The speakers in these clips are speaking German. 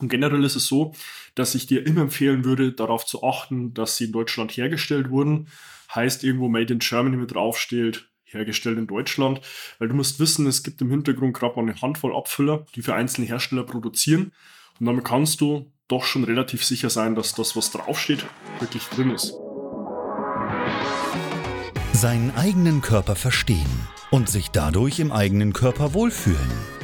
Und generell ist es so, dass ich dir immer empfehlen würde, darauf zu achten, dass sie in Deutschland hergestellt wurden. Heißt irgendwo Made in Germany mit draufsteht, hergestellt in Deutschland. Weil du musst wissen, es gibt im Hintergrund gerade mal eine Handvoll Abfüller, die für einzelne Hersteller produzieren. Und damit kannst du doch schon relativ sicher sein, dass das, was draufsteht, wirklich drin ist. Seinen eigenen Körper verstehen und sich dadurch im eigenen Körper wohlfühlen.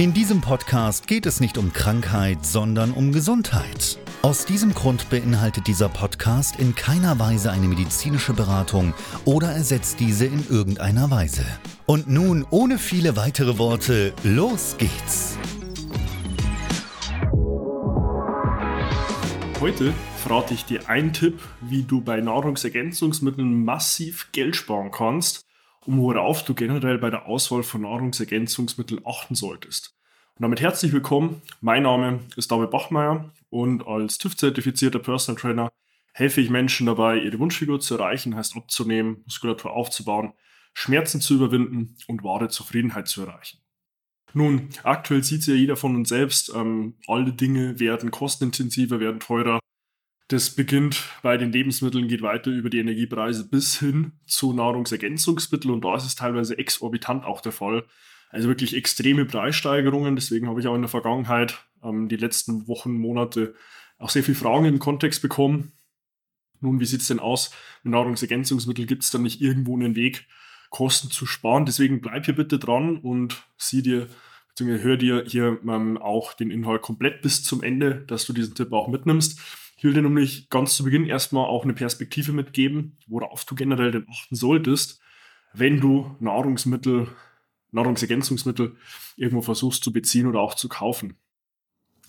In diesem Podcast geht es nicht um Krankheit, sondern um Gesundheit. Aus diesem Grund beinhaltet dieser Podcast in keiner Weise eine medizinische Beratung oder ersetzt diese in irgendeiner Weise. Und nun, ohne viele weitere Worte, los geht's! Heute verrate ich dir einen Tipp, wie du bei Nahrungsergänzungsmitteln massiv Geld sparen kannst und worauf du generell bei der Auswahl von Nahrungsergänzungsmitteln achten solltest. Und damit herzlich willkommen. Mein Name ist David Bachmeier und als TÜV-zertifizierter Personal Trainer helfe ich Menschen dabei, ihre Wunschfigur zu erreichen, heißt abzunehmen, Muskulatur aufzubauen Schmerzen zu überwinden und wahre Zufriedenheit zu erreichen. Nun, aktuell sieht es ja jeder von uns selbst, ähm, alle Dinge werden kostenintensiver, werden teurer. Das beginnt bei den Lebensmitteln, geht weiter über die Energiepreise bis hin zu Nahrungsergänzungsmitteln und da ist es teilweise exorbitant auch der Fall. Also wirklich extreme Preissteigerungen. Deswegen habe ich auch in der Vergangenheit ähm, die letzten Wochen, Monate auch sehr viele Fragen im Kontext bekommen. Nun, wie sieht es denn aus? Mit Nahrungsergänzungsmitteln gibt es da nicht irgendwo einen Weg, Kosten zu sparen. Deswegen bleib hier bitte dran und sieh dir, beziehungsweise hör dir hier ähm, auch den Inhalt komplett bis zum Ende, dass du diesen Tipp auch mitnimmst. Ich will dir nämlich ganz zu Beginn erstmal auch eine Perspektive mitgeben, worauf du generell denn achten solltest, wenn du Nahrungsmittel, Nahrungsergänzungsmittel irgendwo versuchst zu beziehen oder auch zu kaufen.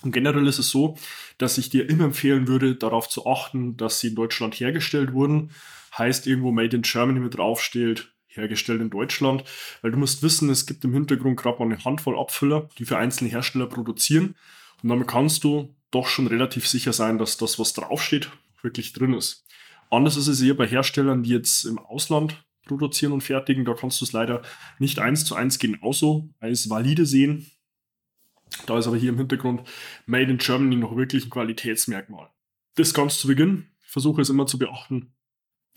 Und generell ist es so, dass ich dir immer empfehlen würde, darauf zu achten, dass sie in Deutschland hergestellt wurden. Heißt irgendwo Made in Germany mit draufsteht, hergestellt in Deutschland, weil du musst wissen, es gibt im Hintergrund gerade mal eine Handvoll Abfüller, die für einzelne Hersteller produzieren und damit kannst du doch schon relativ sicher sein, dass das, was draufsteht, wirklich drin ist. Anders ist es eher bei Herstellern, die jetzt im Ausland produzieren und fertigen, da kannst du es leider nicht eins zu eins genauso als valide sehen. Da ist aber hier im Hintergrund Made in Germany noch wirklich ein Qualitätsmerkmal. Das ganz zu Beginn. versuche es immer zu beachten,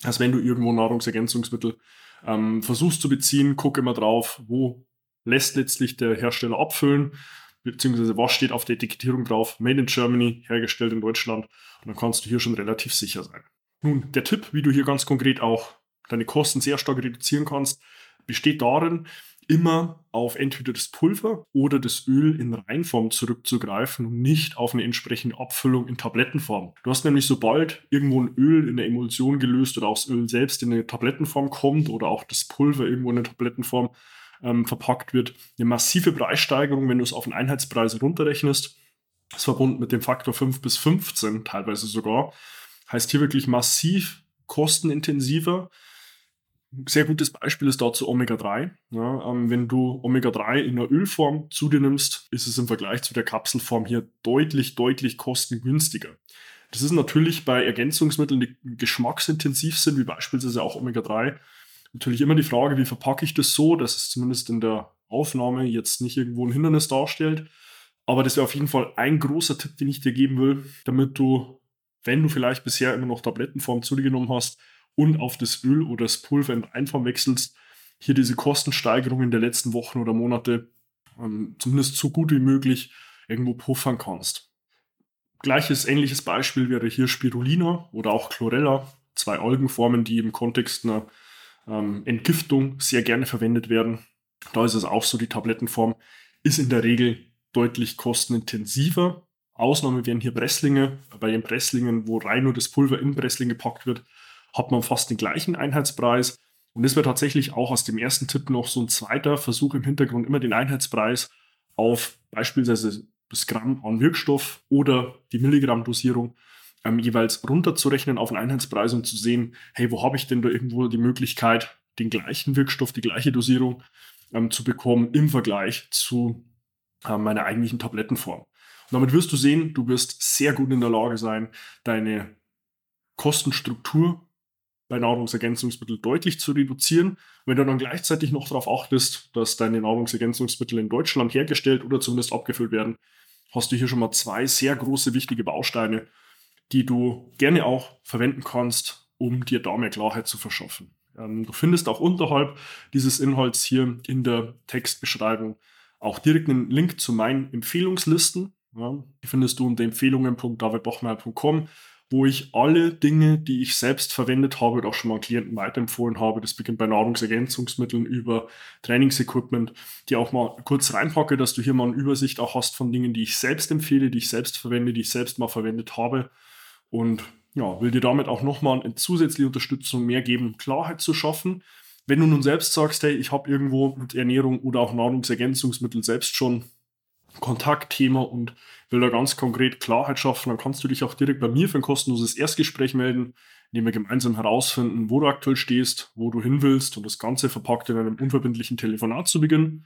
dass wenn du irgendwo Nahrungsergänzungsmittel ähm, versuchst zu beziehen, guck immer drauf, wo lässt letztlich der Hersteller abfüllen, beziehungsweise was steht auf der Etikettierung drauf, Made in Germany, hergestellt in Deutschland. Und dann kannst du hier schon relativ sicher sein. Nun, der Tipp, wie du hier ganz konkret auch deine Kosten sehr stark reduzieren kannst, besteht darin, immer auf entweder das Pulver oder das Öl in Reinform zurückzugreifen und nicht auf eine entsprechende Abfüllung in Tablettenform. Du hast nämlich, sobald irgendwo ein Öl in der Emulsion gelöst oder auch das Öl selbst in eine Tablettenform kommt oder auch das Pulver irgendwo in eine Tablettenform ähm, verpackt wird, eine massive Preissteigerung, wenn du es auf den Einheitspreis runterrechnest. Ist verbunden mit dem Faktor 5 bis 15 teilweise sogar. Heißt hier wirklich massiv kostenintensiver sehr gutes Beispiel ist dazu Omega-3. Ja, ähm, wenn du Omega-3 in der Ölform zu dir nimmst, ist es im Vergleich zu der Kapselform hier deutlich, deutlich kostengünstiger. Das ist natürlich bei Ergänzungsmitteln, die geschmacksintensiv sind, wie beispielsweise auch Omega-3, natürlich immer die Frage, wie verpacke ich das so, dass es zumindest in der Aufnahme jetzt nicht irgendwo ein Hindernis darstellt. Aber das wäre auf jeden Fall ein großer Tipp, den ich dir geben will, damit du, wenn du vielleicht bisher immer noch Tablettenform zu dir genommen hast, und auf das Öl oder das Pulver in Reinform wechselst, hier diese Kostensteigerungen der letzten Wochen oder Monate ähm, zumindest so gut wie möglich irgendwo puffern kannst. Gleiches ähnliches Beispiel wäre hier Spirulina oder auch Chlorella zwei Algenformen, die im Kontext einer ähm, Entgiftung sehr gerne verwendet werden. Da ist es auch so, die Tablettenform ist in der Regel deutlich kostenintensiver. Ausnahme wären hier Presslinge. Bei den Presslingen, wo rein nur das Pulver in Pressling gepackt wird, hat man fast den gleichen Einheitspreis. Und das wäre tatsächlich auch aus dem ersten Tipp noch so ein zweiter Versuch im Hintergrund, immer den Einheitspreis auf beispielsweise das Gramm an Wirkstoff oder die Milligramm-Dosierung ähm, jeweils runterzurechnen auf einen Einheitspreis und zu sehen, hey, wo habe ich denn da irgendwo die Möglichkeit, den gleichen Wirkstoff, die gleiche Dosierung ähm, zu bekommen im Vergleich zu äh, meiner eigentlichen Tablettenform. Und damit wirst du sehen, du wirst sehr gut in der Lage sein, deine Kostenstruktur bei Nahrungsergänzungsmitteln deutlich zu reduzieren. Wenn du dann gleichzeitig noch darauf achtest, dass deine Nahrungsergänzungsmittel in Deutschland hergestellt oder zumindest abgefüllt werden, hast du hier schon mal zwei sehr große wichtige Bausteine, die du gerne auch verwenden kannst, um dir da mehr Klarheit zu verschaffen. Ähm, du findest auch unterhalb dieses Inhalts hier in der Textbeschreibung auch direkt einen Link zu meinen Empfehlungslisten. Ja, die findest du unter empfehlungen.davidbachmeier.com wo ich alle Dinge, die ich selbst verwendet habe oder auch schon mal Klienten weiterempfohlen habe, das beginnt bei Nahrungsergänzungsmitteln über Trainingsequipment, die auch mal kurz reinpacke, dass du hier mal eine Übersicht auch hast von Dingen, die ich selbst empfehle, die ich selbst verwende, die ich selbst mal verwendet habe. Und ja, will dir damit auch nochmal eine zusätzliche Unterstützung mehr geben, Klarheit zu schaffen. Wenn du nun selbst sagst, hey, ich habe irgendwo mit Ernährung oder auch Nahrungsergänzungsmittel selbst schon Kontaktthema und will da ganz konkret Klarheit schaffen, dann kannst du dich auch direkt bei mir für ein kostenloses Erstgespräch melden, in dem wir gemeinsam herausfinden, wo du aktuell stehst, wo du hin willst und das Ganze verpackt in einem unverbindlichen Telefonat zu beginnen.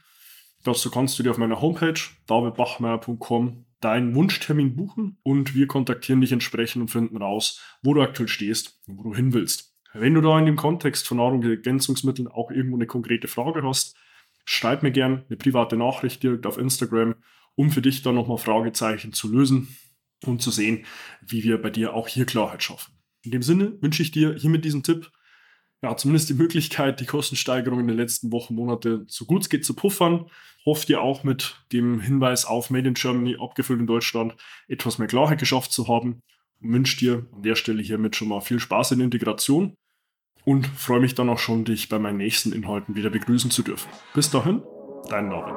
Dazu kannst du dir auf meiner Homepage davidbachmeier.com deinen Wunschtermin buchen und wir kontaktieren dich entsprechend und finden raus, wo du aktuell stehst und wo du hin willst. Wenn du da in dem Kontext von Nahrungsergänzungsmitteln auch irgendwo eine konkrete Frage hast, schreib mir gern eine private Nachricht direkt auf Instagram um für dich dann nochmal Fragezeichen zu lösen und zu sehen, wie wir bei dir auch hier Klarheit schaffen. In dem Sinne wünsche ich dir hier mit diesem Tipp ja, zumindest die Möglichkeit, die Kostensteigerung in den letzten Wochen, Monate so gut es geht zu puffern. Hoffe dir auch mit dem Hinweis auf Made in Germany, abgefüllt in Deutschland, etwas mehr Klarheit geschafft zu haben. Und wünsche dir an der Stelle hiermit schon mal viel Spaß in der Integration und freue mich dann auch schon, dich bei meinen nächsten Inhalten wieder begrüßen zu dürfen. Bis dahin, dein David.